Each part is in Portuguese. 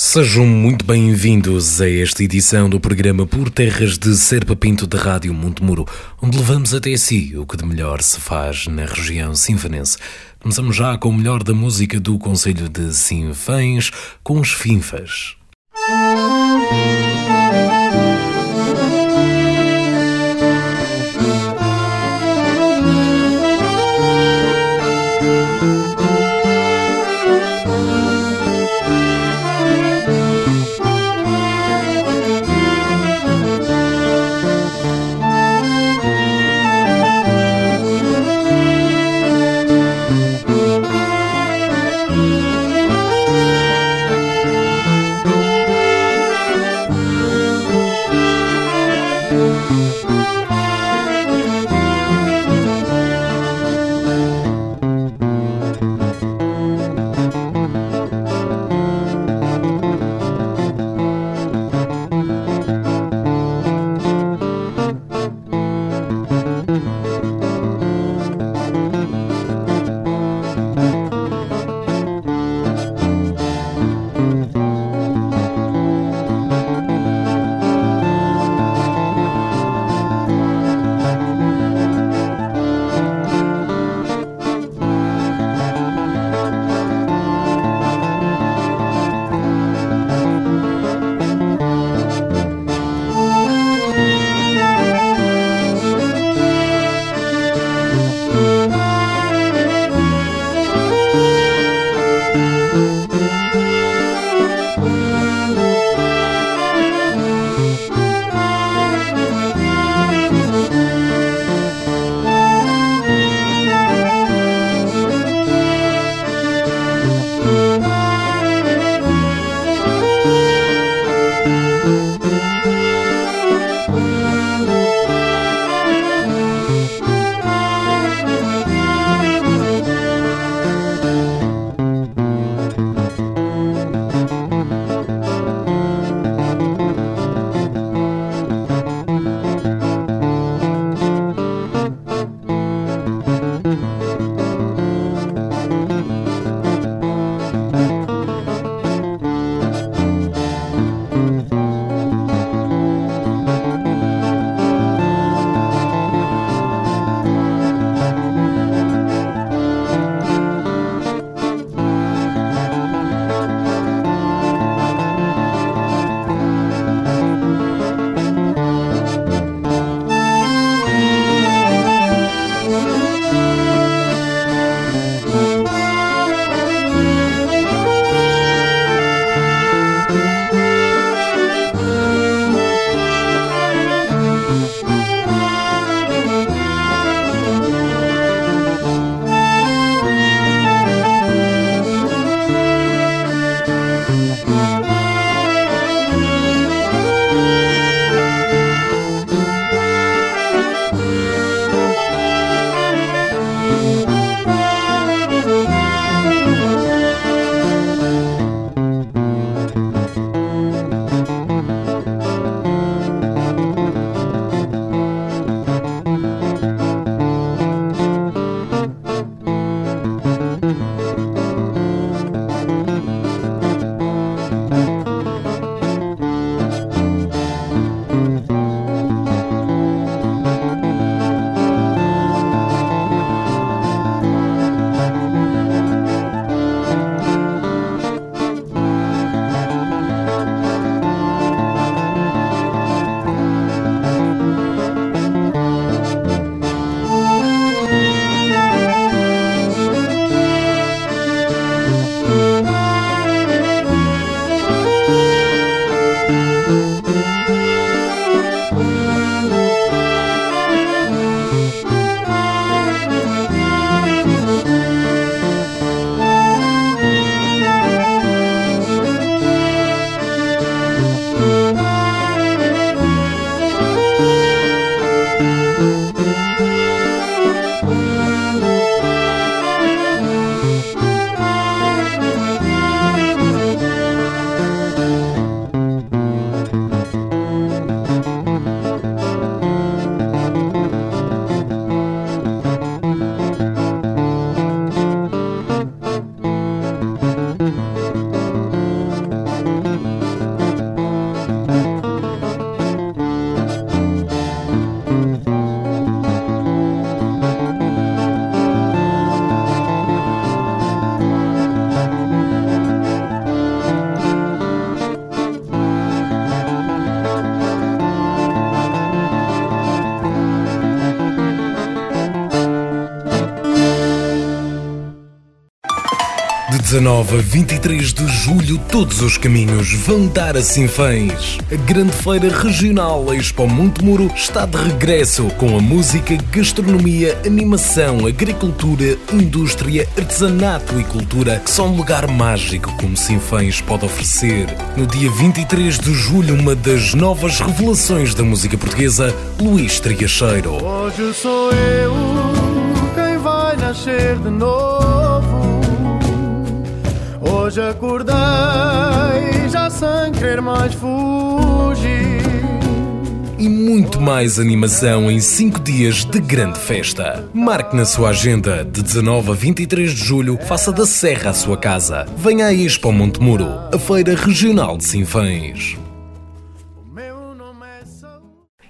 Sejam muito bem-vindos a esta edição do programa Por Terras de Serpa Pinto da Rádio Montemuro, onde levamos até si o que de melhor se faz na região sinfanense. Começamos já com o melhor da música do Conselho de Sinfãs, com os Finfas. 19 a 23 de julho, todos os caminhos vão dar a Sinfãs. A grande feira regional Expo Montemuro está de regresso com a música, gastronomia, animação, agricultura, indústria, artesanato e cultura, que são um lugar mágico como Sinfãs pode oferecer. No dia 23 de julho, uma das novas revelações da música portuguesa, Luís Triacheiro. Hoje sou eu quem vai nascer de novo. Hoje acordei já sem querer mais fugir. E muito mais animação em 5 dias de grande festa. Marque na sua agenda, de 19 a 23 de julho, faça da Serra a sua casa. Venha a Expo Montemuro, a feira regional de Sinfãs. É.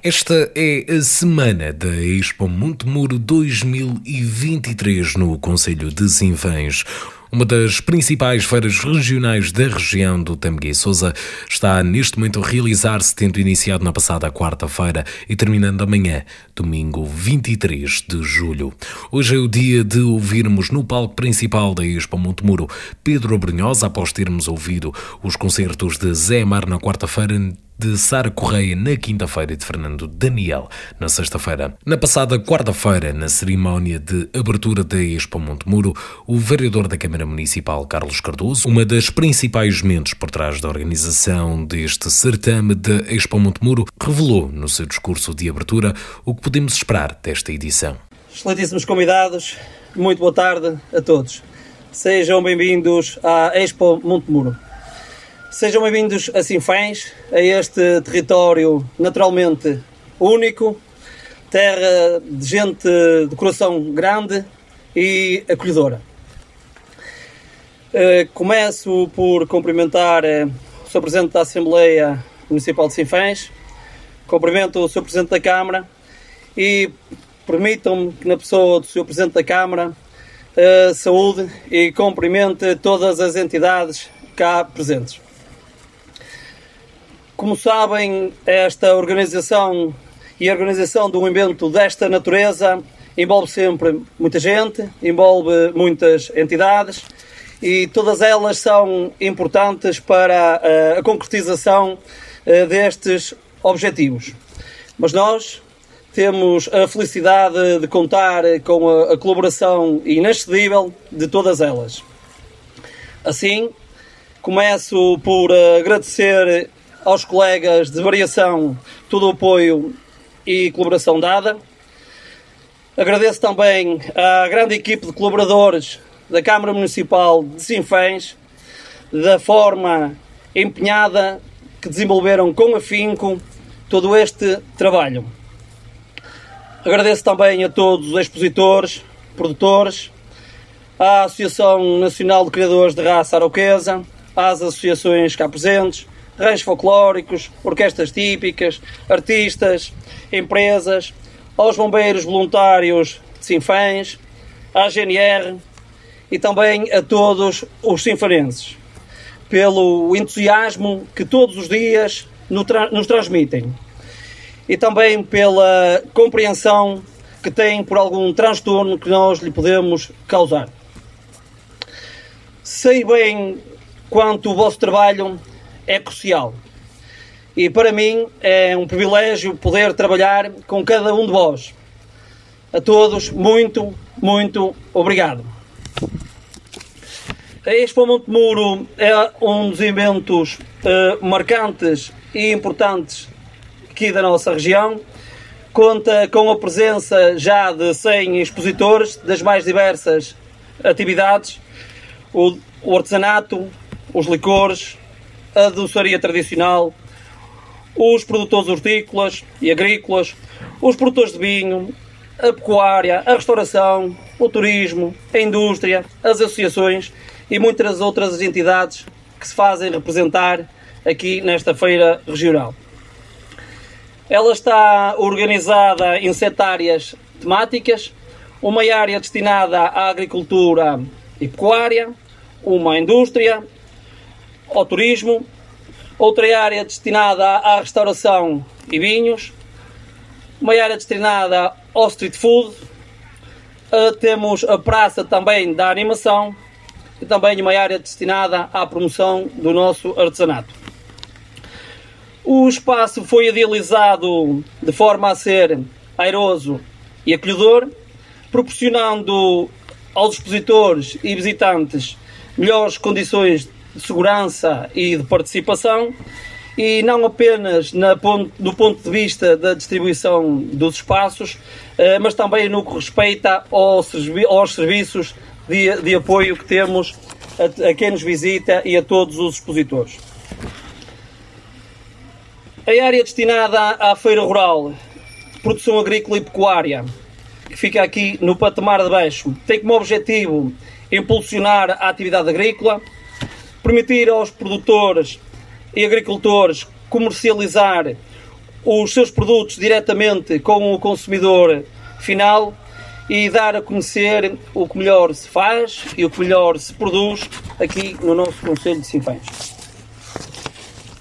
Esta é a semana da Expo Montemuro 2023 no Conselho de Sinfãs. Uma das principais feiras regionais da região do Tamegué Sousa está neste momento a realizar-se, tendo iniciado na passada quarta-feira e terminando amanhã, domingo 23 de julho. Hoje é o dia de ouvirmos no palco principal da Expo Montemuro Pedro Brunhosa, após termos ouvido os concertos de Zé Mar na quarta-feira de Sara Correia na quinta-feira e de Fernando Daniel na sexta-feira. Na passada quarta-feira, na cerimónia de abertura da Expo Montemuro, o vereador da Câmara Municipal, Carlos Cardoso, uma das principais mentes por trás da organização deste certame da Expo Montemuro, revelou no seu discurso de abertura o que podemos esperar desta edição. Excelentíssimos convidados, muito boa tarde a todos. Sejam bem-vindos à Expo Montemuro. Sejam bem-vindos a Sinfãs, a este território naturalmente único, terra de gente de coração grande e acolhedora. Eh, Começo por cumprimentar eh, o Sr. Presidente da Assembleia Municipal de Sinfãs, cumprimento o Sr. Presidente da Câmara e permitam-me que na pessoa do Sr. Presidente da Câmara eh, saúde e cumprimente todas as entidades cá presentes. Como sabem, esta organização e a organização de um evento desta natureza envolve sempre muita gente, envolve muitas entidades e todas elas são importantes para eh, a concretização eh, destes objetivos. Mas nós temos a felicidade de contar com a, a colaboração inexcedível de todas elas. Assim, começo por agradecer aos colegas de variação todo o apoio e colaboração dada. Agradeço também à grande equipe de colaboradores da Câmara Municipal de Sinfãs, da forma empenhada que desenvolveram com afinco todo este trabalho. Agradeço também a todos os expositores, produtores, à Associação Nacional de Criadores de Raça Arauquesa, às associações cá presentes, ranchos folclóricos, orquestras típicas, artistas, empresas, aos bombeiros voluntários de Sinfãs, à GNR e também a todos os sinfarenses, pelo entusiasmo que todos os dias nos transmitem e também pela compreensão que têm por algum transtorno que nós lhe podemos causar. Sei bem quanto o vosso trabalho é crucial. E para mim é um privilégio poder trabalhar com cada um de vós. A todos, muito, muito obrigado. A Expo Montemuro é um dos eventos eh, marcantes e importantes aqui da nossa região. Conta com a presença já de 100 expositores das mais diversas atividades, o, o artesanato, os licores, a doçaria tradicional, os produtores hortícolas e agrícolas, os produtores de vinho, a pecuária, a restauração, o turismo, a indústria, as associações e muitas outras entidades que se fazem representar aqui nesta feira regional. Ela está organizada em sete áreas temáticas, uma área destinada à agricultura e pecuária, uma à indústria, ao turismo, outra área destinada à restauração e vinhos, uma área destinada ao street food, Uh, temos a praça também da animação e também uma área destinada à promoção do nosso artesanato. O espaço foi idealizado de forma a ser airoso e acolhedor, proporcionando aos expositores e visitantes melhores condições de segurança e de participação, e não apenas na, do ponto de vista da distribuição dos espaços, eh, mas também no que respeita aos, aos serviços de, de, apoio que temos a, a quem nos visita e a todos os expositores. A área destinada à feira rural, produção agrícola e pecuária, que fica aqui no patamar de baixo, tem como objetivo impulsionar a atividade agrícola, permitir aos produtores e agricultores comercializar os seus produtos diretamente com o consumidor final e dar a conhecer o que melhor se faz e o que melhor se produz aqui no nosso Conselho de Sinfãs.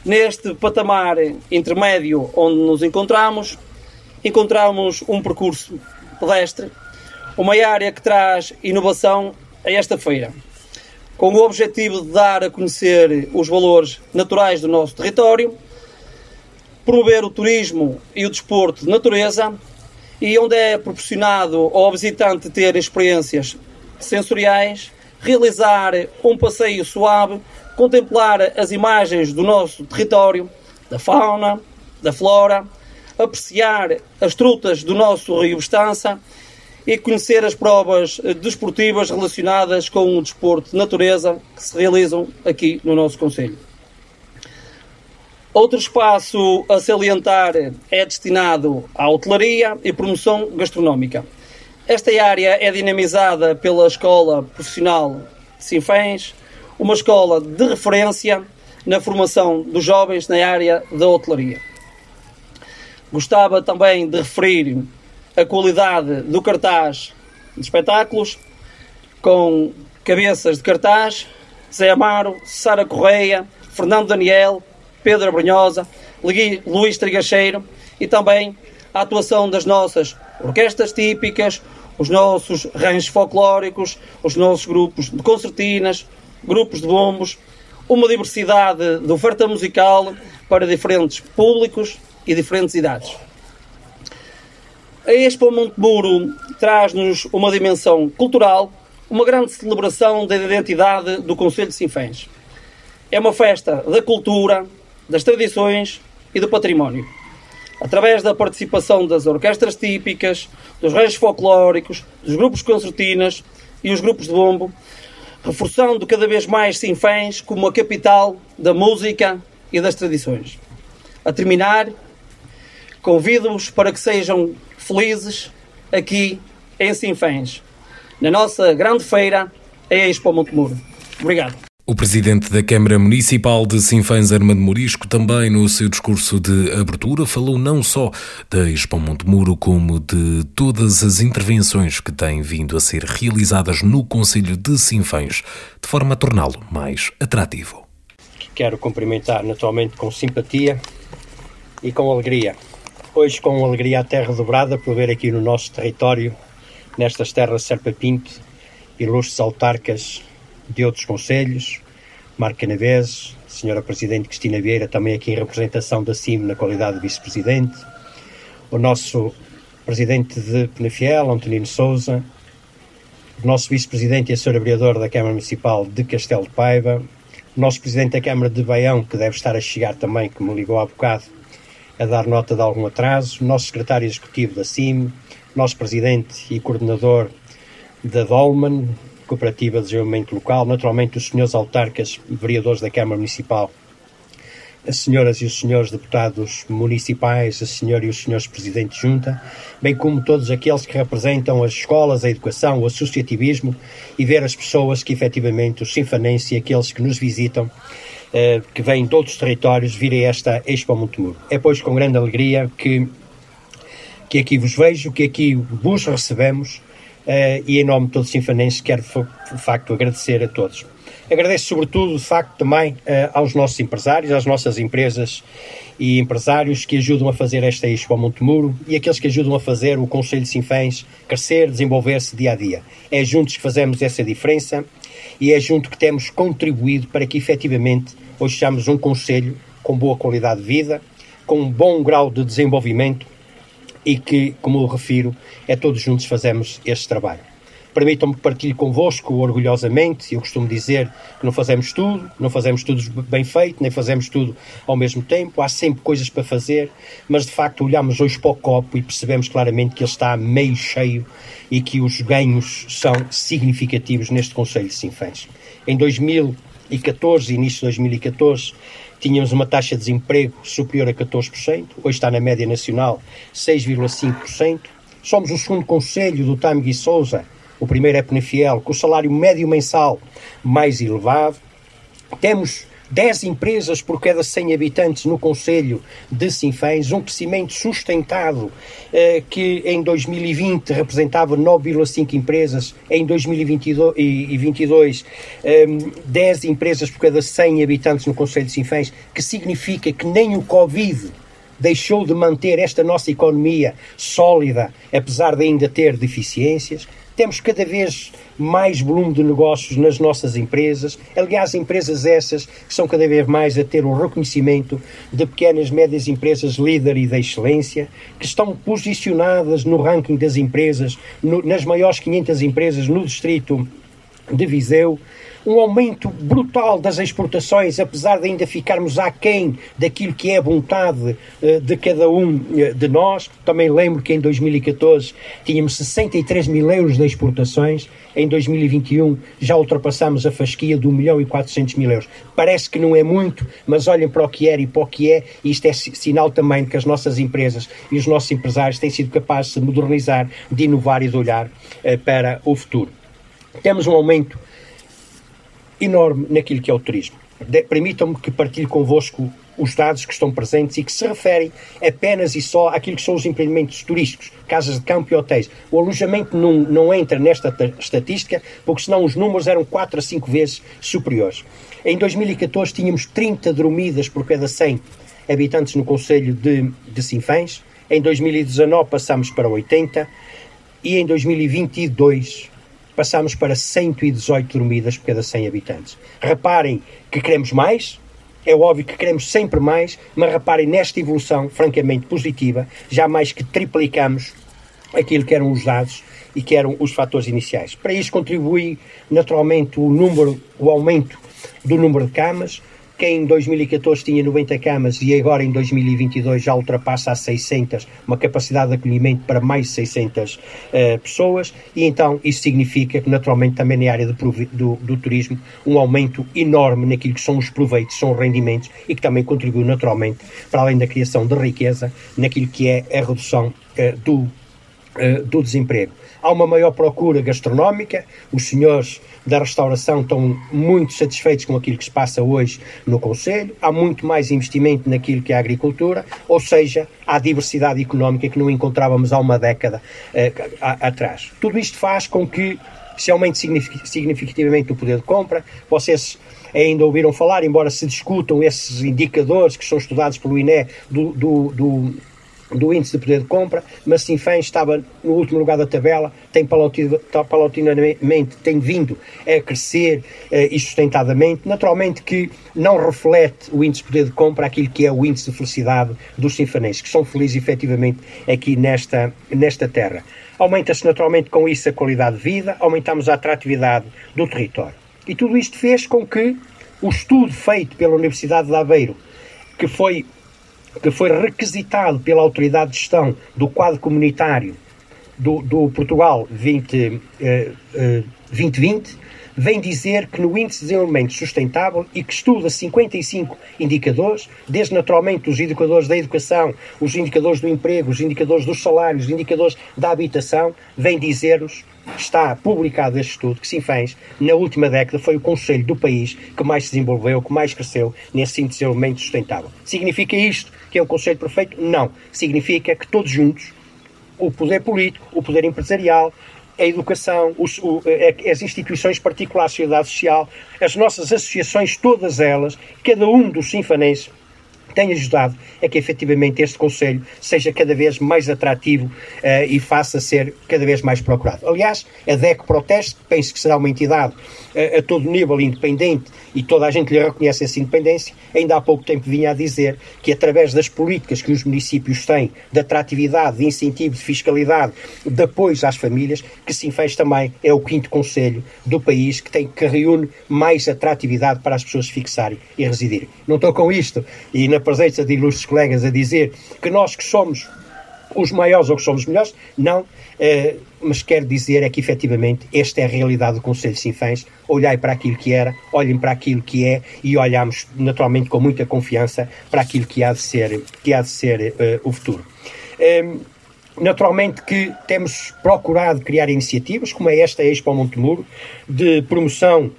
Neste patamar intermédio onde nos encontramos, encontramos um percurso pedestre, uma área que traz inovação a esta feira com o objetivo de dar a conhecer os valores naturais do nosso território, promover o turismo e o desporto de natureza e onde é proporcionado ao visitante ter experiências sensoriais, realizar um passeio suave, contemplar as imagens do nosso território, da fauna, da flora, apreciar as trutas do nosso rio Estança e conhecer as provas eh, desportivas relacionadas com o desporto de natureza que se realizam aqui no nosso Conselho. Outro espaço a salientar é destinado à hotelaria e promoção gastronómica. Esta área é dinamizada pela Escola Profissional de Sinfãs, uma escola de referência na formação dos jovens na área da hotelaria. Gostava também de referir a qualidade do cartaz de espetáculos, com cabeças de cartaz, Zé Amaro, Sara Correia, Fernando Daniel, Pedro Brunhosa, Luís Trigacheiro e também a atuação das nossas orquestras típicas, os nossos ranchos folclóricos, os nossos grupos de concertinas, grupos de bombos, uma diversidade de oferta musical para diferentes públicos e diferentes idades. A Expo Montemuro traz-nos uma dimensão cultural, uma grande celebração da identidade do Conselho de Sinfãs. É uma festa da cultura, das tradições e do património. Através da participação das orquestras típicas, dos reis folclóricos, dos grupos concertinas e os grupos de bombo, reforçando cada vez mais Sinfãs como a capital da música e das tradições. A terminar, convido-vos para que sejam felizes aqui em Sinfãs, na nossa grande feira, a Expo Montemuro. Obrigado. O presidente da Câmara Municipal de Sinfãs, Armando Morisco, também no seu discurso de abertura, falou não só da Expo Montemuro, como de todas as intervenções que têm vindo a ser realizadas no Conselho de Sinfãs, de forma a torná-lo mais atrativo. Quero cumprimentar naturalmente com simpatia e com alegria Hoje, com alegria até redobrada por ver aqui no nosso território, nestas terras Serpa Pinto, ilustres autarcas de outros conselhos, Marco Canaveses, Senhora Presidente Cristina Vieira, também aqui em representação da CIM na qualidade de Vice-Presidente, o nosso Presidente de Penafiel, Antonino Souza, o nosso Vice-Presidente e a Senhora Vereadora da Câmara Municipal de Castelo de Paiva, o nosso Presidente da Câmara de Baião, que deve estar a chegar também, que me ligou há bocado, a dar nota de algum atraso, nosso secretário executivo da CIM, nosso presidente e coordenador da Dolman, Cooperativa de Desenvolvimento Local, naturalmente os senhores autarcas vereadores da Câmara Municipal, as senhoras e os senhores deputados municipais, a senhora e os senhores presidentes de junta, bem como todos aqueles que representam as escolas, a educação, o associativismo e ver as pessoas que efetivamente, os sinfanenses e aqueles que nos visitam eh, que vêm de outros territórios vir a esta Expo Montemuro. É, pois, com grande alegria que, que aqui vos vejo, que aqui vos recebemos e em nome de todos os sinfanenses quero de facto agradecer a todos. Agradeço sobretudo, de facto, também aos nossos empresários, às nossas empresas e empresários que ajudam a fazer esta Expo ao Montemuro e aqueles que ajudam a fazer o Conselho de Sinfãs crescer, desenvolver-se dia a dia. É juntos que fazemos essa diferença e é junto que temos contribuído para que efetivamente hoje sejamos um Conselho com boa qualidade de vida, com um bom grau de desenvolvimento e que, como eu refiro, é todos juntos fazemos este trabalho. Permitam-me que partilhe convosco orgulhosamente. Eu costumo dizer que não fazemos tudo, não fazemos tudo bem feito, nem fazemos tudo ao mesmo tempo. Há sempre coisas para fazer, mas de facto olhamos hoje para o copo e percebemos claramente que ele está meio cheio e que os ganhos são significativos neste Conselho de Sinfãs. Em 2014, início de 2014, tínhamos uma taxa de desemprego superior a 14%, hoje está na média nacional 6,5%. Somos o segundo conselho do Time Souza o primeiro é Penefiel, com o salário médio mensal mais elevado. Temos 10 empresas por cada 100 habitantes no Conselho de Sinfãs, um crescimento sustentado eh, que em 2020 representava 9,5 empresas, em 2022 eh, 10 empresas por cada 100 habitantes no Conselho de Sinfãs, que significa que nem o Covid deixou de manter esta nossa economia sólida, apesar de ainda ter deficiências. Temos cada vez mais volume de negócios nas nossas empresas. Aliás, empresas essas que são cada vez mais a ter o reconhecimento de pequenas e médias empresas líder e da excelência, que estão posicionadas no ranking das empresas, no, nas maiores 500 empresas no distrito de Viseu um aumento brutal das exportações, apesar de ainda ficarmos aquém daquilo que é a vontade uh, de cada um uh, de nós. Também lembro que em 2014 tínhamos 63 mil euros de exportações, em 2021 já ultrapassamos a fasquia de 1 milhão e 400 mil euros. Parece que não é muito, mas olhem para o que era e para o que é, e isto é sinal também de que as nossas empresas e os nossos empresários têm sido capazes de modernizar, de inovar e de olhar uh, para o futuro. Temos um aumento enorme naquilo que é o turismo. Permitam-me que partilhe convosco os dados que estão presentes e que se referem apenas e só àquilo que são os empreendimentos turísticos, casas de campo e hotéis. O alojamento não, não entra nesta estatística, porque senão os números eram 4 a 5 vezes superiores. Em 2014 tínhamos 30 dormidas por cada 100 habitantes no Conselho de, de Sinfãs. Em 2019 passamos para 80 e em 2022 passámos para 118 dormidas por cada 100 habitantes. Reparem que queremos mais, é óbvio que queremos sempre mais, mas reparem nesta evolução francamente positiva, já mais que triplicamos aquilo que eram os dados e que eram os fatores iniciais. Para isso contribui naturalmente o número, o aumento do número de camas, que em 2014 tinha 90 camas e agora em 2022 já ultrapassa as 600, uma capacidade de acolhimento para mais de 600 uh, eh, pessoas, e então isso significa que naturalmente também na área do, do, do, turismo um aumento enorme naquilo que são os proveitos, são os rendimentos e que também contribui naturalmente para além da criação de riqueza naquilo que é a redução uh, do, uh, do desemprego há uma maior procura gastronómica, os senhores da restauração estão muito satisfeitos com aquilo que se passa hoje no Conselho, há muito mais investimento naquilo que é a agricultura, ou seja, há diversidade económica que não encontrávamos há uma década eh, atrás. Tudo isto faz com que se aumente significativamente o poder de compra. Vocês ainda ouviram falar, embora se discutam esses indicadores que são estudados pelo INE do, do, do do índice de poder de compra, mas Sinfãs estava no último lugar da tabela, tem paulatinamente tem vindo a crescer eh, e sustentadamente. Naturalmente que não reflete o índice de poder de compra aquilo que é o índice de felicidade dos sinfanenses, que são felizes efetivamente aqui nesta, nesta terra. Aumenta-se naturalmente com isso a qualidade de vida, aumentamos a atratividade do território. E tudo isto fez com que o estudo feito pela Universidade de Aveiro, que foi que foi requisitado pela Autoridade de Gestão do quadro comunitário do, do Portugal 20, eh, eh, 2020, vem dizer que no Índice de Desenvolvimento Sustentável e que estuda 55 indicadores, desde naturalmente os indicadores da educação, os indicadores do emprego, os indicadores dos salários, os indicadores da habitação, vem dizer-nos está publicado este estudo que Sinfãs, na última década, foi o conselho do país que mais se desenvolveu, que mais cresceu nesse desenvolvimento sustentável. Significa isto que é um conselho perfeito? Não. Significa que todos juntos, o poder político, o poder empresarial, a educação, os, o, as instituições particulares, a sociedade social, as nossas associações, todas elas, cada um dos sinfanenses tem ajudado a que efetivamente este Conselho seja cada vez mais atrativo uh, e faça ser cada vez mais procurado. Aliás, a DEC Proteste, penso que será uma entidade uh, a todo nível independente e toda a gente lhe reconhece essa independência, ainda há pouco tempo vinha a dizer que através das políticas que os municípios têm de atratividade, de incentivo, de fiscalidade, de apoio às famílias, que Sinfãs também é o quinto Conselho do país que tem que reúne mais atratividade para as pessoas fixarem e residirem. Não estou com isto e na presença de ilustres colegas a dizer que nós que somos os maiores ou que somos melhores, não, eh, mas quero dizer é que efetivamente esta é a realidade do Conselho de Sinfãs. Olhai para aquilo que era, olhem para aquilo que é e olhamos naturalmente com muita confiança para aquilo que há de ser, que há de ser uh, o futuro. Um, ehm, Naturalmente que temos procurado criar iniciativas, como é esta Expo Montemuro, de promoção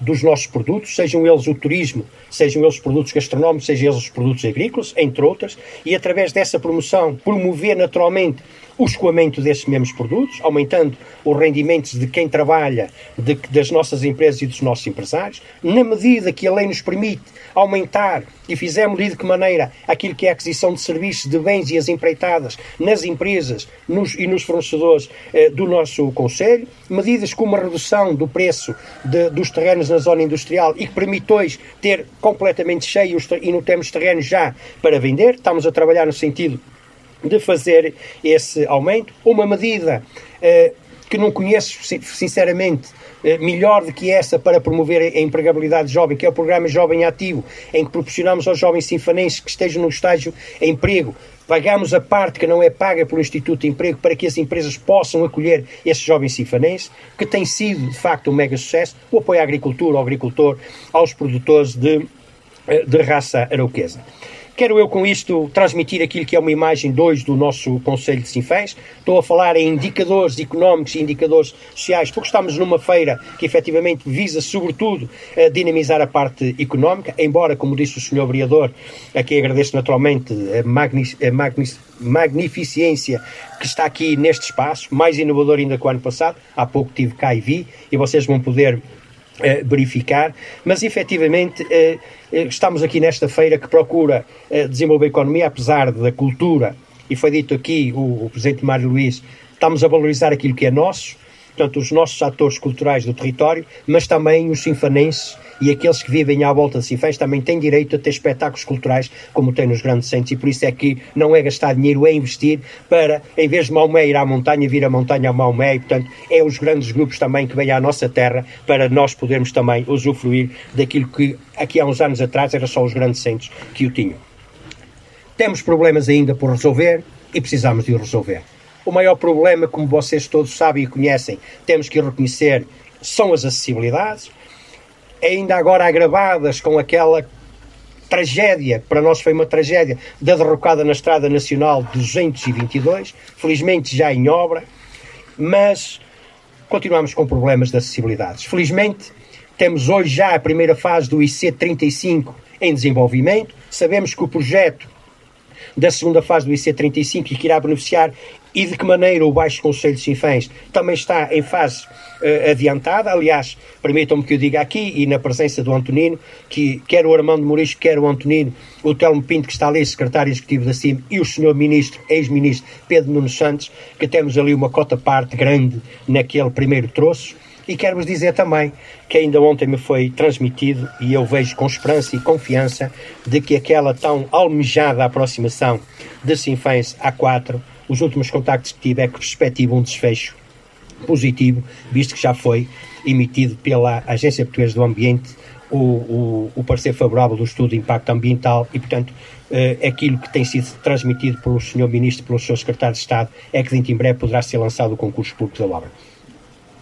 dos nossos produtos, sejam eles o turismo, sejam eles os produtos gastronómicos, sejam eles os produtos agrícolas, entre outras, e através dessa promoção promover naturalmente o escoamento desses mesmos produtos, aumentando os rendimentos de quem trabalha, de, das nossas empresas e dos nossos empresários, na medida que a lei nos permite aumentar e fizemos de que maneira aquilo que é a aquisição de serviços, de bens e as empreitadas nas empresas nos, e nos fornecedores eh, do nosso Conselho, medidas como a redução do preço de, dos terrenos na zona industrial e que permite hoje ter completamente cheios e não temos terrenos já para vender, estamos a trabalhar no sentido de fazer esse aumento. Uma medida eh, que não conheço, sinceramente, eh, melhor do que essa para promover a empregabilidade jovem, que é o programa Jovem Ativo, em que proporcionamos aos jovens sinfanenses que estejam no estágio emprego pagamos a parte que não é paga pelo Instituto de Emprego para que as empresas possam acolher esses jovens sinfanenses, que tem sido, de facto, um mega sucesso, o apoio à agricultura, ao agricultor, aos produtores de, eh, de raça arauquesa. Quero eu com isto transmitir aquilo que é uma imagem 2 do nosso Conselho de Sinfãs. Estou a falar em indicadores económicos e indicadores sociais, porque estamos numa feira que efetivamente visa, sobretudo, a dinamizar a parte económica, embora, como disse o Sr. Vereador, a quem agradeço naturalmente a, a magni magnificência que está aqui neste espaço, mais inovador ainda que o ano passado. Há pouco tive cá e vi, e vocês vão poder verificar, mas efetivamente uh, estamos aqui nesta feira que procura uh, desenvolver a economia, apesar da cultura, e foi dito aqui, o, o Presidente Mário Luís, estamos a valorizar aquilo que é nosso, portanto, os nossos atores culturais do território, mas também os sinfanenses e aqueles que vivem à volta de Sinfãs também têm direito a ter espetáculos culturais como tem nos grandes centros e por isso é que não é gastar dinheiro, é investir para, em vez de Maomé ir à montanha, vir a montanha a Maomé e, portanto, é os grandes grupos também que vêm à nossa terra para nós podermos também usufruir daquilo que aqui há uns anos atrás era só os grandes centros que o tinham. Temos problemas ainda por resolver e precisamos de o resolver. O maior problema, como vocês todos sabem e conhecem, temos que reconhecer, são as acessibilidades ainda agora agravadas com aquela tragédia, para nós foi uma tragédia, da derrocada na Estrada Nacional 222, felizmente já em obra, mas continuamos com problemas de acessibilidade. Felizmente, temos hoje já a primeira fase do IC 35 em desenvolvimento, sabemos que o projeto da segunda fase do IC 35 e que irá beneficiar e de que maneira o Baixo Conselho de Sinfãs também está em fase uh, adiantada. Aliás, permitam-me que eu diga aqui, e na presença do Antonino, que quer o Armando Mourisco, quer o Antonino, o Telmo Pinto, que está ali, secretário executivo da CIM, e o senhor ministro, ex-ministro Pedro Nunes Santos, que temos ali uma cota parte grande naquele primeiro troço. E quero-vos dizer também que ainda ontem me foi transmitido, e eu vejo com esperança e confiança, de que aquela tão almejada aproximação de Sinfãs A4 os últimos contactos que tive é que perspectivam um desfecho positivo, visto que já foi emitido pela Agência Portuguesa do Ambiente o, o, o parecer favorável do estudo de impacto ambiental e, portanto, eh, aquilo que tem sido transmitido pelo Sr. Ministro pelo Sr. Secretário de Estado é que dentro em breve poderá ser lançado o concurso público da obra.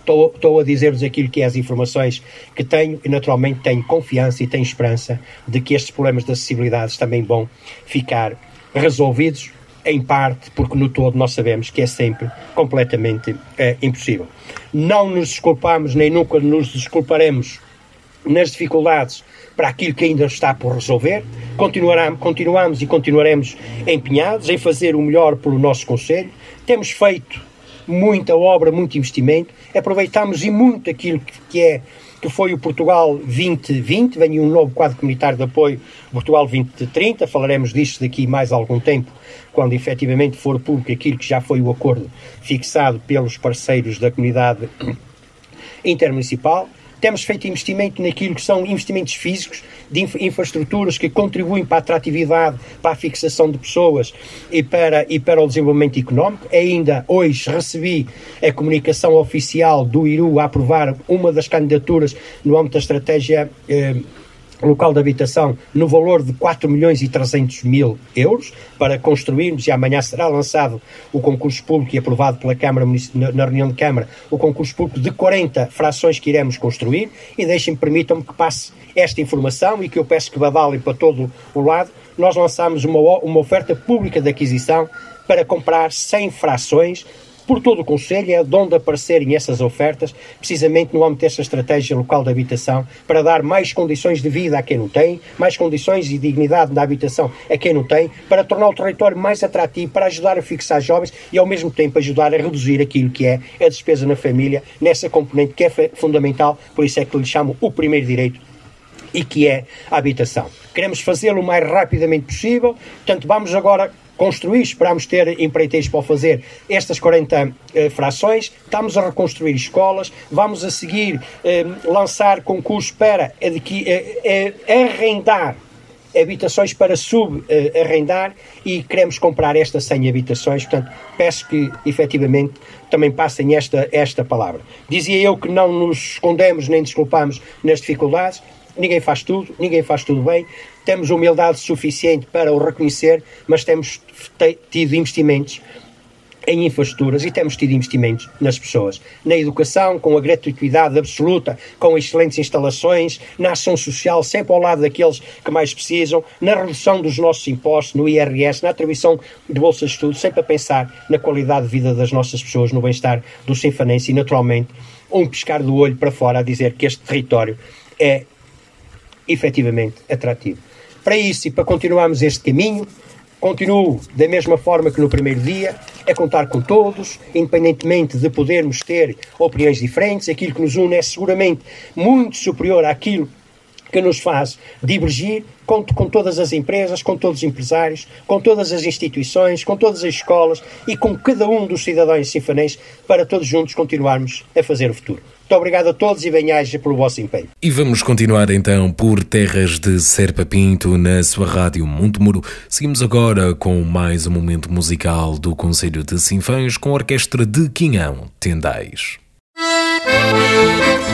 Estou, estou a dizer-vos aquilo que é as informações que tenho e, naturalmente, tenho confiança e tenho esperança de que estes problemas de acessibilidade também vão ficar resolvidos em parte, porque no todo nós sabemos que é sempre completamente é, impossível. Não nos desculpamos, nem nunca nos desculparemos nas dificuldades para aquilo que ainda está por resolver. Continuamos e continuaremos empenhados em fazer o melhor pelo nosso Conselho. Temos feito muita obra, muito investimento. Aproveitámos e muito aquilo que é que foi o Portugal 2020, vem um novo quadro comunitário de apoio, Portugal 2030, falaremos disto daqui mais algum tempo, quando efetivamente for público aquilo que já foi o acordo fixado pelos parceiros da comunidade intermunicipal. Temos feito investimento naquilo que são investimentos físicos, de infraestruturas que contribuem para a atratividade, para a fixação de pessoas e para, e para o desenvolvimento económico. Ainda hoje recebi a comunicação oficial do IRU a aprovar uma das candidaturas no âmbito da estratégia. Eh, local de habitação no valor de 4 milhões e 300 mil euros para construirmos e amanhã será lançado o concurso público e aprovado pela Câmara na reunião de Câmara o concurso público de 40 frações que iremos construir. E deixem-me, permitam-me que passe esta informação e que eu peço que badalem para todo o lado. Nós lançamos uma, uma oferta pública de aquisição para comprar 100 frações por todo o Conselho, é de onde aparecerem essas ofertas, precisamente no âmbito desta estratégia local de habitação, para dar mais condições de vida a quem não tem, mais condições e dignidade na habitação a quem não tem, para tornar o território mais atrativo, para ajudar a fixar jovens e, ao mesmo tempo, ajudar a reduzir aquilo que é a despesa na família, nessa componente que é fundamental, por isso é que lhe chamo o primeiro direito e que é a habitação. Queremos fazê-lo o mais rapidamente possível, portanto, vamos agora construir, esperamos ter empreiteiros para fazer estas 40 eh, frações, estamos a reconstruir escolas, vamos a seguir eh, lançar concursos para eh, eh, arrendar habitações para subarrendar e queremos comprar estas 100 habitações, portanto peço que efetivamente também passem esta, esta palavra. Dizia eu que não nos escondemos nem desculpamos nas dificuldades, ninguém faz tudo, ninguém faz tudo bem, temos humildade suficiente para o reconhecer, mas temos tido investimentos em infraestruturas e temos tido investimentos nas pessoas, na educação, com a gratuidade absoluta, com excelentes instalações, na ação social, sempre ao lado daqueles que mais precisam, na redução dos nossos impostos, no IRS, na atribuição de bolsas de estudo, sempre a pensar na qualidade de vida das nossas pessoas, no bem-estar do sinfanense e, naturalmente, um pescar do olho para fora a dizer que este território é efetivamente atrativo. Para isso e para continuarmos este caminho, continuo da mesma forma que no primeiro dia, a contar com todos, independentemente de podermos ter opiniões diferentes, aquilo que nos une é seguramente muito superior àquilo que nos faz divergir, conto com todas as empresas, com todos os empresários, com todas as instituições, com todas as escolas e com cada um dos cidadãos sinfonenses para todos juntos continuarmos a fazer o futuro. Muito obrigado a todos e bem-aja pelo vosso empenho. E vamos continuar então por terras de Serpa Pinto na sua rádio Montemuro. Seguimos agora com mais um momento musical do Conselho de Sinfãs com a orquestra de Quinhão Tendais. Sinfãs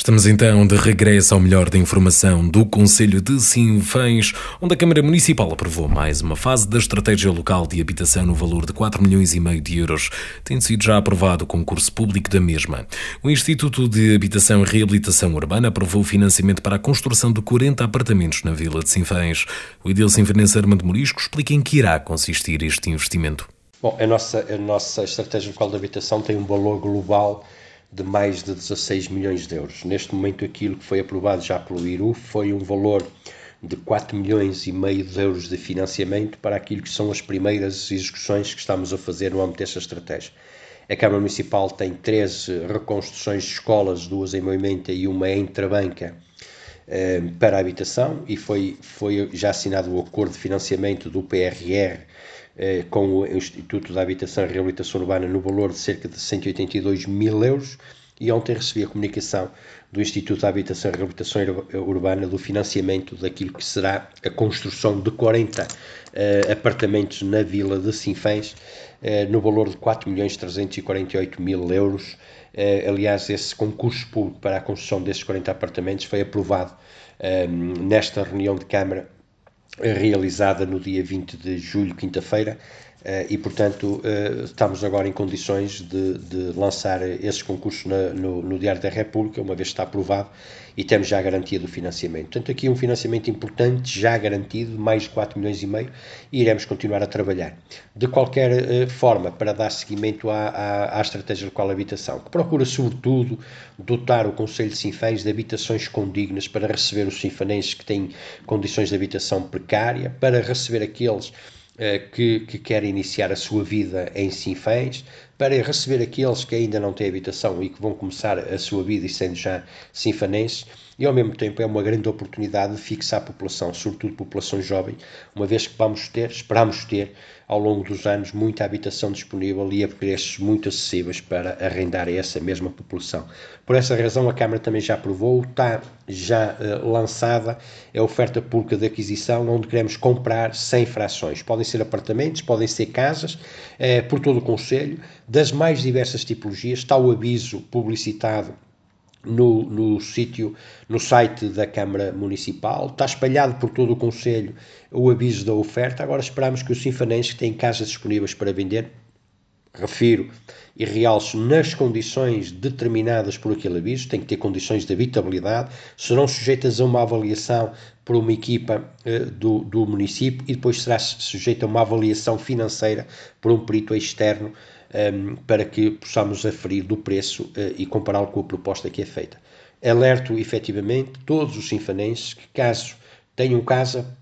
Estamos então de regresso ao melhor da informação do Conselho de Sinfãs, onde a Câmara Municipal aprovou mais uma fase da estratégia local de habitação no valor de 4 milhões e meio de euros, tendo sido já aprovado o concurso público da mesma. O Instituto de Habitação e Reabilitação Urbana aprovou o financiamento para a construção de 40 apartamentos na Vila de Sinfãs. O Edil Sinfanense Armando Morisco explica em que irá consistir este investimento. Bom, a nossa, a nossa estratégia local de habitação tem um valor global de mais de 16 milhões de euros. Neste momento, aquilo que foi aprovado já pelo IRU foi um valor de 4 milhões e meio de euros de financiamento para aquilo que são as primeiras execuções que estamos a fazer no âmbito desta estratégia. A Câmara Municipal tem 13 reconstruções de escolas, duas em Moimenta e uma em Trabanca, eh, para a habitação e foi, foi já assinado o acordo de financiamento do PRR eh, com o Instituto da Habitação e Reabilitação Urbana no valor de cerca de 182 mil euros e ontem recebi a comunicação do Instituto da Habitação e Reabilitação Urbana do financiamento daquilo que será a construção de 40 uh, apartamentos na vila de Sinfãs, no valor de 4 milhões 348 mil euros. Aliás, esse concurso público para a construção desses 40 apartamentos foi aprovado nesta reunião de Câmara realizada no dia 20 de julho, quinta-feira, e, portanto, eh, estamos agora em condições de, de lançar esses concursos na, no, no, Diário da República, uma vez que está aprovado, e temos já a garantia do financiamento. Portanto, aqui um financiamento importante, já garantido, mais de 4 milhões e meio, e iremos continuar a trabalhar. De qualquer uh, forma, para dar seguimento à, à, à estratégia local de habitação, que procura, sobretudo, dotar o Conselho de Sinfãs de habitações condignas para receber os sinfanenses que têm condições de habitação precária, para receber aqueles eh, que, que querem iniciar a sua vida em Sinfãs, para receber aqueles que ainda não têm habitação e que vão começar a sua vida e sendo já sinfanenses, e ao mesmo tempo é uma grande oportunidade de fixar a população, sobretudo a população jovem, uma vez que vamos ter, esperamos ter, ao longo dos anos, muita habitação disponível e a preços muito acessíveis para arrendar a essa mesma população. Por essa razão, a Câmara também já aprovou, está já uh, lançada a oferta pública de aquisição, onde queremos comprar 100 frações. Podem ser apartamentos, podem ser casas, uh, por todo o Conselho, das mais diversas tipologias. Está o aviso publicitado no, no sítio, no site da Câmara Municipal, está espalhado por todo o Conselho o aviso da oferta. Agora esperamos que os sinfanenses que têm casas disponíveis para vender, refiro e realço nas condições determinadas por aquele aviso, tem que ter condições de habitabilidade, serão sujeitas a uma avaliação por uma equipa uh, do, do município e depois será sujeita a uma avaliação financeira por um perito externo um, ehm, para que possamos aferir do preço uh, e compará-lo com a proposta que é feita. Alerto efetivamente todos os sinfanenses que, caso tenham casa,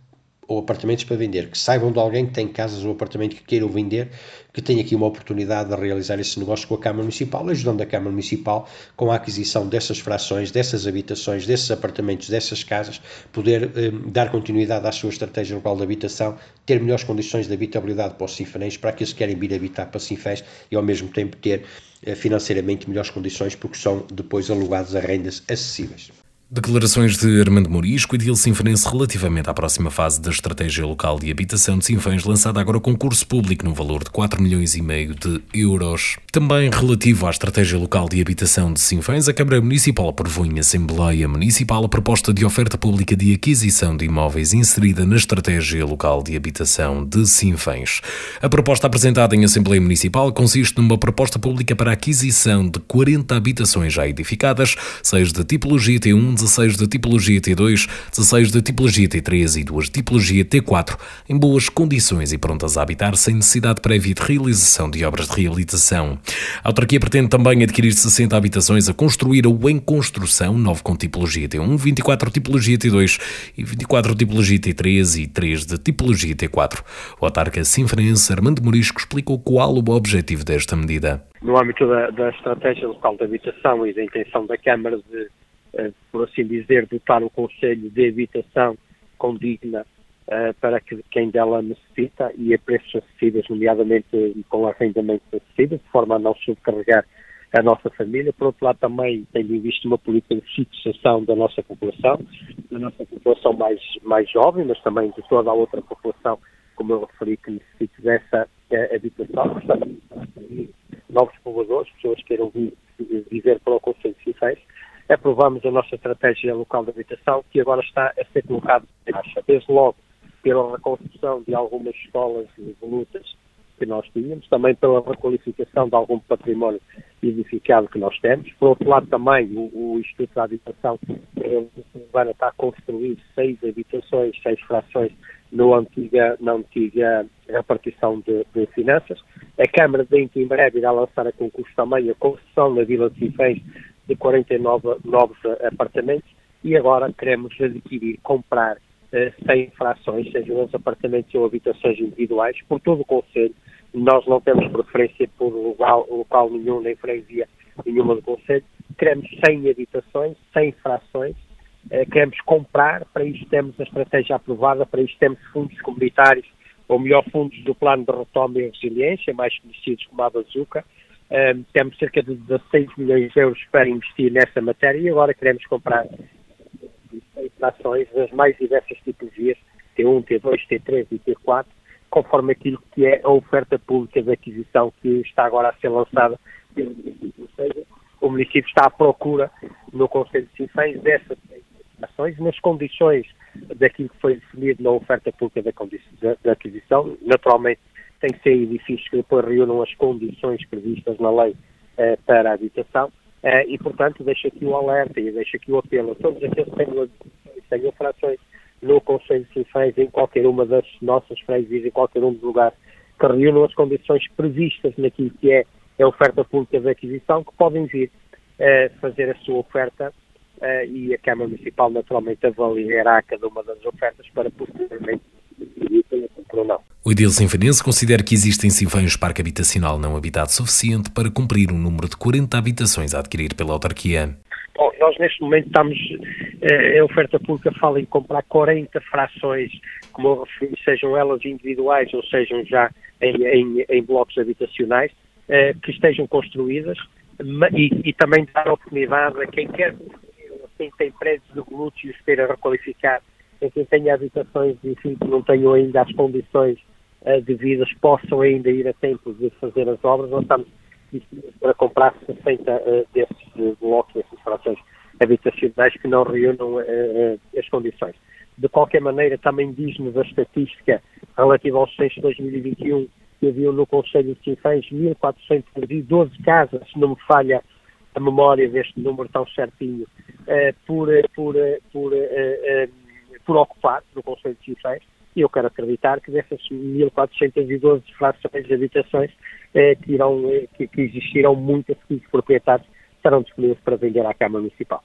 ou apartamentos para vender, que saibam de alguém que tem casas ou apartamento que queiram vender, que tenha aqui uma oportunidade de realizar esse negócio com a Câmara Municipal, ajudando a Câmara Municipal com a aquisição dessas frações, dessas habitações, desses apartamentos, dessas casas, poder eh, dar continuidade à sua estratégia local de habitação, ter melhores condições de habitabilidade para os sinfanenses, para aqueles que querem vir habitar para Sinfãs e ao mesmo tempo ter eh, financeiramente melhores condições, porque são depois alugados a rendas acessíveis. Declarações de Armando Morisco e de Sinfanense relativamente à próxima fase da Estratégia Local de Habitação de Sinfãs, lançada agora concurso público no valor de 4 milhões e meio de euros. Também relativo à Estratégia Local de Habitação de Sinfãs, a Câmara Municipal aprovou em Assembleia Municipal a proposta de oferta pública de aquisição de imóveis inserida na Estratégia Local de Habitação de Sinfãs. A proposta apresentada em Assembleia Municipal consiste numa proposta pública para a aquisição de 40 habitações já edificadas, seis de tipologia T1, 16 de tipologia T2, 16 de tipologia T3 e 2 de tipologia T4, em boas condições e prontas a habitar sem necessidade prévia de realização de obras de reabilitação. A autarquia pretende também adquirir 60 habitações a construir ou em construção, 9 com tipologia T1, 24 tipologia T2 e 24 tipologia T3 e 3 de tipologia T4. O autarca sinfonense Armando Morisco explicou qual o objetivo desta medida. No âmbito da, da estratégia local de habitação e da intenção da Câmara de por assim dizer, dotar o Conselho de habitação condigna uh, para que, quem dela necessita e a preços acessíveis, nomeadamente com arrendamentos acessíveis, de forma a não subcarregar a nossa família. Por outro lado, também tenho visto uma política de fixação da nossa população, da nossa população mais, mais jovem, mas também de toda a outra população, como eu referi, que necessita dessa uh, habitação. Portanto, novos povoadores, pessoas que queiram vir, viver para o Conselho de Sinfãs. Aprovamos a nossa estratégia local de habitação, que agora está a ser colocada em marcha. Desde logo, pela reconstrução de algumas escolas volutas que nós tínhamos, também pela requalificação de algum património edificado que nós temos. Por outro lado, também o, o Instituto da Habitação Urbana está a construir seis habitações, seis frações no antiga, na antiga repartição de, de finanças. A Câmara de em breve irá lançar a concurso também a construção na Vila de Sinfãs de 49 novos apartamentos e agora queremos adquirir, comprar eh, 100 frações, sejam os apartamentos ou habitações individuais, por todo o Conselho. Nós não temos preferência por local, local nenhum, nem freguesia nenhuma do Conselho. Queremos 100 habitações, 100 frações, eh, queremos comprar, para isso temos a estratégia aprovada, para isso temos fundos comunitários, ou melhor, fundos do Plano de Retoma e Resiliência, mais conhecidos como a Bazuca. Eh, temos cerca de 16 milhões de euros para investir nessa matéria e agora queremos comprar ações das mais diversas tipologias, T1, T2, T3 e T4, conforme aquilo que é a oferta pública de aquisição que está agora a ser lançada pelo município. Ou seja, o município está à procura no Conselho de Sinfãs dessas ações nas condições daquilo que foi definido na oferta pública da, da aquisição. Naturalmente, tem que ser edifícios que depois reúnam as condições previstas na lei eh, para a habitação. Eh, e, portanto, deixo aqui o alerta e deixo aqui o apelo a todos aqueles que tenham, tenham frações no Conselho de Sinfãs, em qualquer uma das nossas freguesias, em qualquer um dos lugares, que reúnam as condições previstas naquilo que é a oferta pública de aquisição, que podem vir eh, fazer a sua oferta uh, e a Câmara Municipal naturalmente avaliará cada uma das ofertas para posteriormente O Edil Sinfanense considera que existe em Sinfãs parque habitacional não habitado suficiente para cumprir um número de 40 habitações a adquirir pela autarquia. Bom, nós neste momento estamos, eh, a oferta pública fala em comprar 40 frações, como eu referi, sejam elas individuais ou sejam já em, em, em blocos habitacionais, eh, que estejam construídas e, e também dar oportunidade a quem quer quem tem prédios de glúteos para requalificar, em quem tem habitações enfim, que não tenham ainda as condições uh, devidas, possam ainda ir a tempo de fazer as obras. Nós estamos para comprar 60 uh, desses uh, blocos, dessas frações habitacionais que não reúnam as condições. De qualquer maneira, também diz-nos a estatística relativa aos censos de 2021 que haviam no Conselho de Sinfãs 1.412 casas, se não me falha a memória deste número tão certinho, por, eh, por, eh, por, por ocupar no Conselho de Sinfãs, e eu quero acreditar que dessas 1.412 frações de habitações que, irão, que, que existirão muitas que os proprietários estarão disponíveis para vender à Câmara Municipal.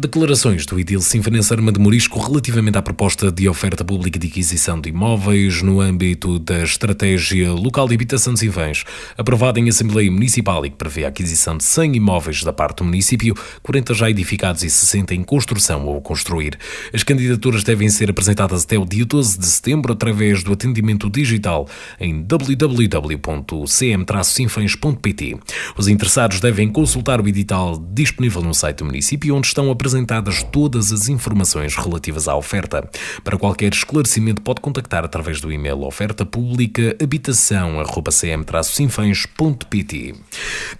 Declarações do Edil Sinfanense Arma de Morisco relativamente à proposta de oferta pública de aquisição de imóveis no âmbito da Estratégia Local de Habitação de Sinfãs, aprovada em Assembleia Municipal e que prevê a aquisição de 100 imóveis da parte do município, 40 já edificados e 60 em construção ou construir. As candidaturas devem ser apresentadas até o dia 12 de setembro através do atendimento digital em www.cm-sinfãs.pt. Os interessados devem consultar o edital disponível no site do município, onde estão apresentadas todas as informações relativas à oferta. Para qualquer esclarecimento, pode contactar através do e-mail oferta pública habitação.cm-sinfãs.pt.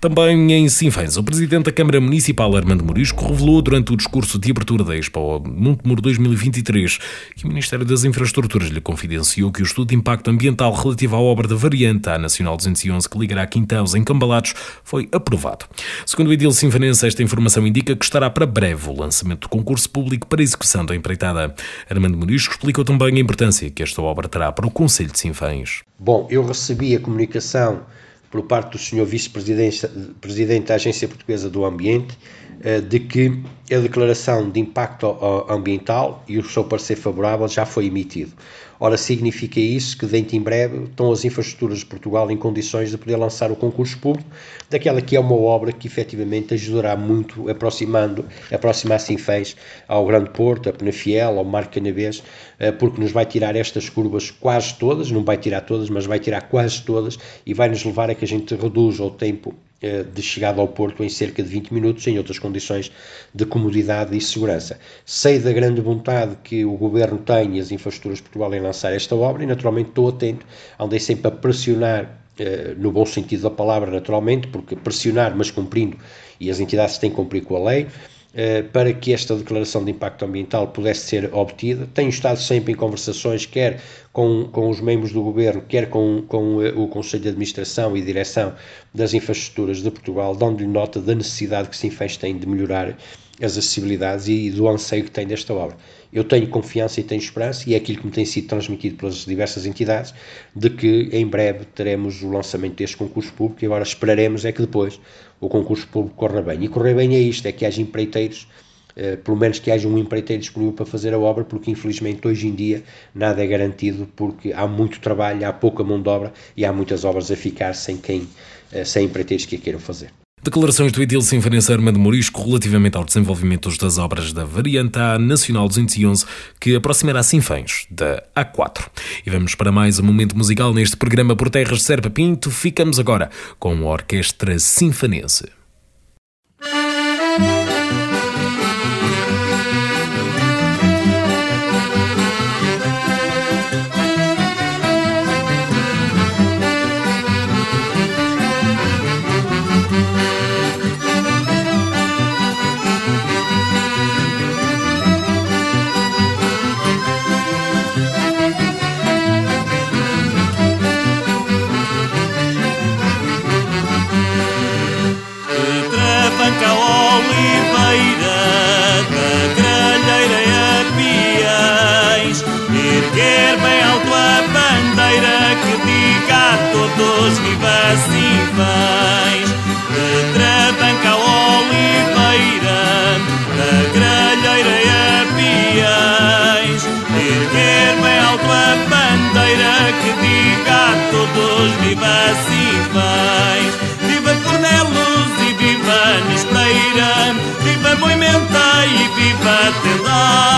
Também em Sinfãs, o Presidente da Câmara Municipal, Armando Morisco, revelou durante o discurso de abertura da Expo Montemuro 2023 que o Ministério das Infraestruturas lhe confidenciou que o estudo de impacto ambiental relativo à obra da variante à Nacional 211 que ligará Quintaus em Cambalados foi aprovado. Segundo o Edil Sinfanense, esta informação indica que estará para breve o lançamento do concurso público para execução da empreitada. Armando Morisco explicou também a importância que esta obra terá para o Conselho de Sinfãs. Bom, eu recebi a comunicação por parte do Sr. Vice-Presidente da Agência Portuguesa do Ambiente uh, de que a declaração de impacto ambiental e o seu parecer favorável já foi emitido. Ora, significa isso que dentro em breve estão as infraestruturas de Portugal em condições de poder lançar o concurso público daquela que é uma obra que efetivamente ajudará muito aproximando, aproximar Sinfãs ao Grande Porto, a Penafiel, ao Mar Canavês, eh, porque nos vai tirar estas curvas quase todas, não vai tirar todas, mas vai tirar quase todas e vai nos levar a que a gente reduza o tempo de chegada ao Porto em cerca de 20 minutos, em outras condições de comodidade e segurança. Sei da grande vontade que o Governo tem e as infraestruturas de Portugal em lançar esta obra e, naturalmente, estou atento, andei sempre a pressionar, eh, no bom sentido da palavra, naturalmente, porque pressionar, mas cumprindo, e as entidades têm que cumprir com a lei, eh, para que esta declaração de impacto ambiental pudesse ser obtida. Tenho estado sempre em conversações, quer com, com os membros do governo, quer com, com eh, o Conselho de Administração e Direção das Infraestruturas de Portugal, dando-lhe nota da necessidade que Sinfãs tem de melhorar as acessibilidades e do anseio que tem desta obra. Eu tenho confiança e tenho esperança, e é aquilo que me tem sido transmitido pelas diversas entidades, de que em breve teremos o lançamento deste concurso público e agora esperaremos é que depois o concurso público corra bem. E correr bem é isto, é que haja empreiteiros, eh, pelo menos que haja um empreiteiro disponível para fazer a obra, porque infelizmente hoje em dia nada é garantido, porque há muito trabalho, há pouca mão de obra e há muitas obras a ficar sem quem, eh, sem empreiteiros que a queiram fazer. Declarações do Edil Sinfonense Arma de Morisco relativamente ao desenvolvimento das obras da variante A Nacional 211 que aproximará Sinfãs da A4. E vamos para mais um momento musical neste programa por Terras de Serpa Pinto. Ficamos agora com a Orquestra Sinfanense. Bethlehem.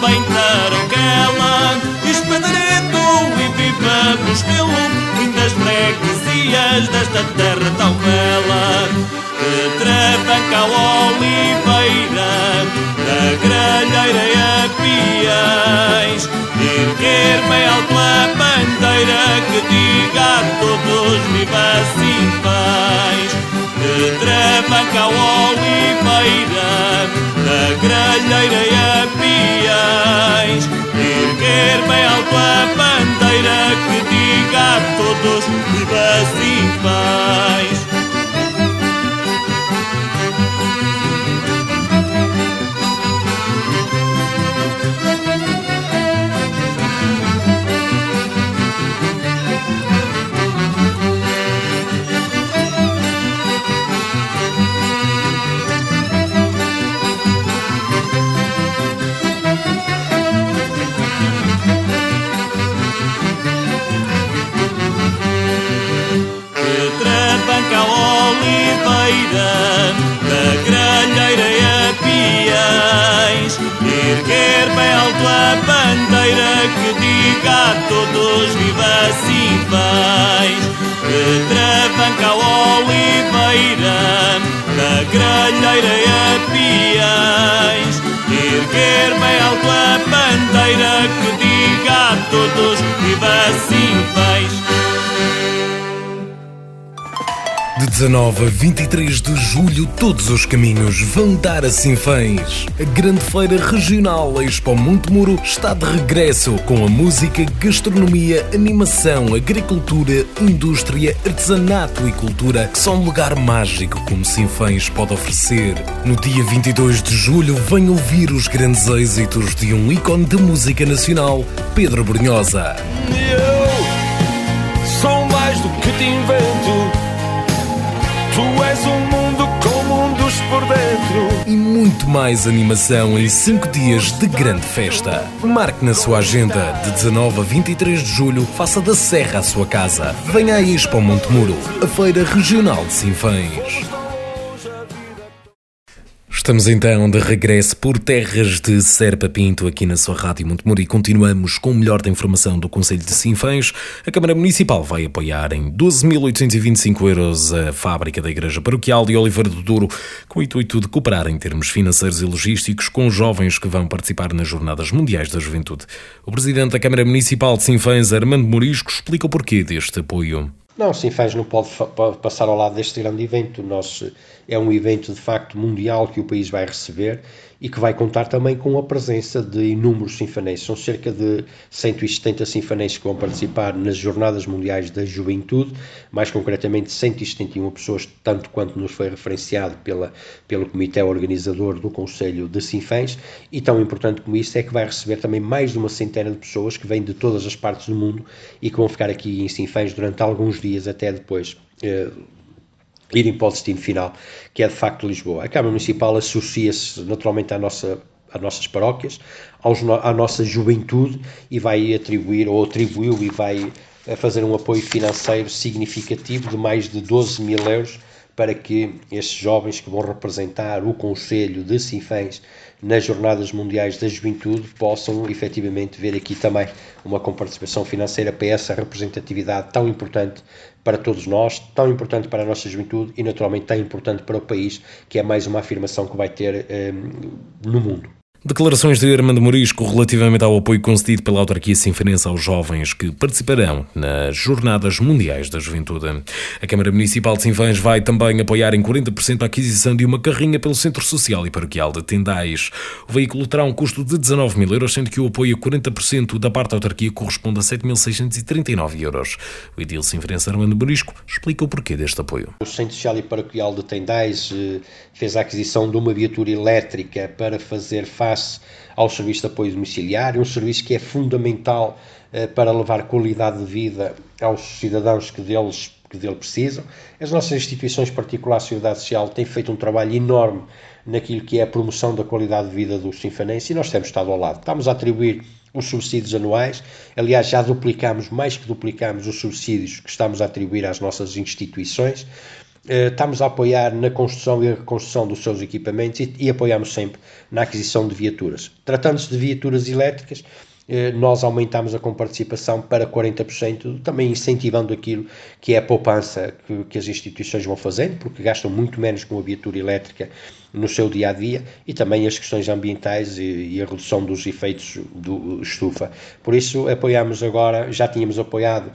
também Tarouquela e Espadreto e viva Mostelo, lindas freguesias desta terra tão bela. Que Trabanca Oliveira, da Gralheira erguer bem alto a bandeira que diga a todos viva Sinfãs de Trabanca ao Oliveira da Gralheira e a Piais. Erguer bem alto Gralheira e a Piães Erguer bem alto a bandeira Que diga a todos viva Sinfãs 19 a 23 de julho, todos os caminhos vão dar a Sinfãs. A grande feira regional Expo Montemuro está de regresso com a música, gastronomia, animação, agricultura, indústria, artesanato e cultura, que são um lugar mágico como Sinfãs pode oferecer. No dia 22 de julho, vem ouvir os grandes êxitos de um ícone da música nacional, Pedro Brunhosa. Eu muito mais animação em 5 dias de grande festa. Marque na sua agenda, de 19 a 23 de julho, faça da Serra a sua casa. Venha a Expo Montemuro, a feira regional de Sinfãs. Estamos então de regresso por terras de Serpa Pinto aqui na sua Rádio Montemuro e continuamos com o melhor da informação do Conselho de Sinfãs. A Câmara Municipal vai apoiar em 12.825 euros a fábrica da Igreja Paroquial de Oliveira do Douro com o intuito de cooperar em termos financeiros e logísticos com jovens que vão participar nas Jornadas Mundiais da Juventude. O Presidente da Câmara Municipal de Sinfãs, Armando Morisco, explica o porquê deste apoio. Não, Sinfãs não pode passar ao lado deste grande evento. Nós, é um evento de facto mundial que o país vai receber e que vai contar também com a presença de inúmeros sinfanenses. São cerca de 170 sinfanenses que vão participar nas Jornadas Mundiais da Juventude, mais concretamente 171 pessoas, tanto quanto nos foi referenciado pela, pelo Comitê Organizador do Conselho de Sinfãs, e tão importante como isso é que vai receber também mais de uma centena de pessoas que vêm de todas as partes do mundo e que vão ficar aqui em Sinfãs durante alguns dias até depois eh, irem para o destino final, que é de facto Lisboa. A Câmara Municipal associa-se naturalmente à nossa às nossas paróquias, aos à nossa juventude e vai atribuir, ou atribuiu e vai eh, fazer um apoio financeiro significativo de mais de 12 mil euros para que estes jovens que vão representar o Conselho de Sinfãs nas Jornadas Mundiais da Juventude possam efetivamente ver aqui também uma comparticipação financeira para essa representatividade tão importante para todos nós, tão importante para a nossa juventude e naturalmente tão importante para o país, que é mais uma afirmação que vai ter eh, no mundo. Declarações de Armando Morisco relativamente ao apoio concedido pela autarquia sinfonense aos jovens que participarão nas Jornadas Mundiais da Juventude. A Câmara Municipal de Sinfãs vai também apoiar em 40% a aquisição de uma carrinha pelo Centro Social e Paroquial de Tendais. O veículo terá um custo de 19 mil euros, sendo que o apoio a 40% da parte da autarquia corresponde a 7.639 euros. O edil sinfonense Armando Morisco explica o porquê deste apoio. O Centro Social e Paroquial de Tendais eh, fez a aquisição de uma viatura elétrica para fazer face ao serviço de apoio domiciliário, um serviço que é fundamental eh, para levar qualidade de vida aos cidadãos que deles que dele precisam. As nossas instituições, particulares de Sociedade Social, têm feito um trabalho enorme naquilo que é a promoção da qualidade de vida dos sinfanenses e nós temos estado ao lado. Estamos a atribuir os subsídios anuais, aliás, já duplicamos, mais que duplicamos os subsídios que estamos a atribuir às nossas instituições. Eh, Estamos a apoiar na construção e reconstrução dos seus equipamentos e, e apoiamos sempre na aquisição de viaturas. Tratando-se de viaturas elétricas, eh, nós aumentamos a comparticipação para 40%, também incentivando aquilo que é a poupança que, que as instituições vão fazendo, porque gastam muito menos com a viatura elétrica no seu dia a dia e também as questões ambientais e, e a redução dos efeitos do estufa. Por isso, apoiamos agora, já tínhamos apoiado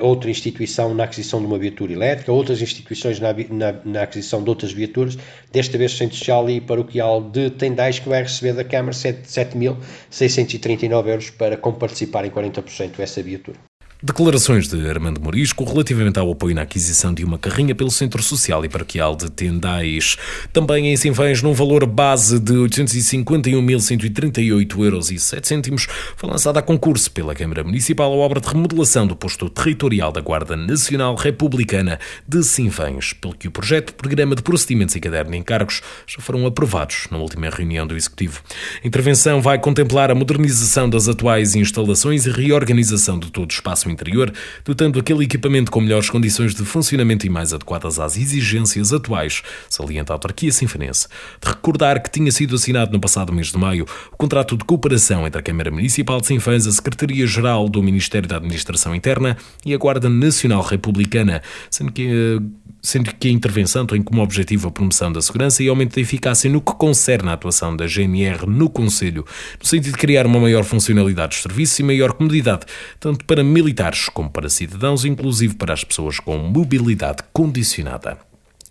outra instituição na aquisição de uma viatura elétrica, outras instituições na, na, na aquisição de outras viaturas, desta vez o Centro Social e Paroquial de Tendais, que vai receber da Câmara 7 7.639 euros para comparticipar em 40% essa viatura. Declarações de Armando Morisco relativamente ao apoio na aquisição de uma carrinha pelo Centro Social e Paroquial de Tendais. Também em Sinfãs, num valor base de 851.138 euros 7 cêntimos, foi lançada a concurso pela Câmara Municipal a obra de remodelação do posto territorial da Guarda Nacional Republicana de Sinfãs, pelo que o projeto, programa de procedimentos e caderno de encargos já foram aprovados na última reunião do Executivo. A intervenção vai contemplar a modernização das atuais instalações e reorganização de todo o espaço espaço interior, dotando aquele equipamento com melhores condições de funcionamento e mais adequadas às exigências atuais, salienta a autarquia sinfanense. De recordar que tinha sido assinado no passado mês de maio o contrato de cooperação entre a Câmara Municipal de Sinfãs, a Secretaria-Geral do Ministério da Administração Interna e a Guarda Nacional Republicana, sendo que eh, sendo que a intervenção tem como objetivo a promoção da segurança e aumento da eficácia no que concerne à atuação da GNR no Conselho, no sentido de criar uma maior funcionalidade dos serviços e maior comodidade, tanto para militares como para cidadãos, inclusive para as pessoas com mobilidade condicionada.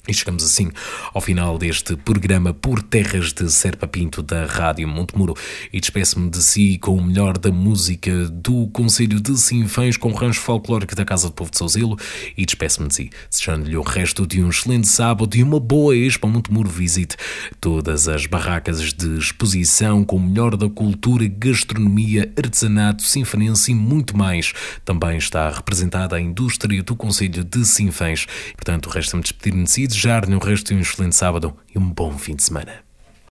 E chegamos assim ao final deste programa por terras de Serpa Pinto da Rádio Montemuro e despeço-me de si com o melhor da música do Conselho de Sinfãs com rancho folclórico da Casa do Povo de Souzelo e despeço-me de si, desejando-lhe o resto de um excelente sábado e uma boa Expo Montemuro Visite. Todas as barracas de exposição com o melhor da cultura, gastronomia, artesanato, sinfanense e muito mais. Também está representada a indústria do Conselho de Sinfãs. Portanto, resta-me despedir-me de si desejar-lhe um resto de um excelente sábado e um bom fim de semana.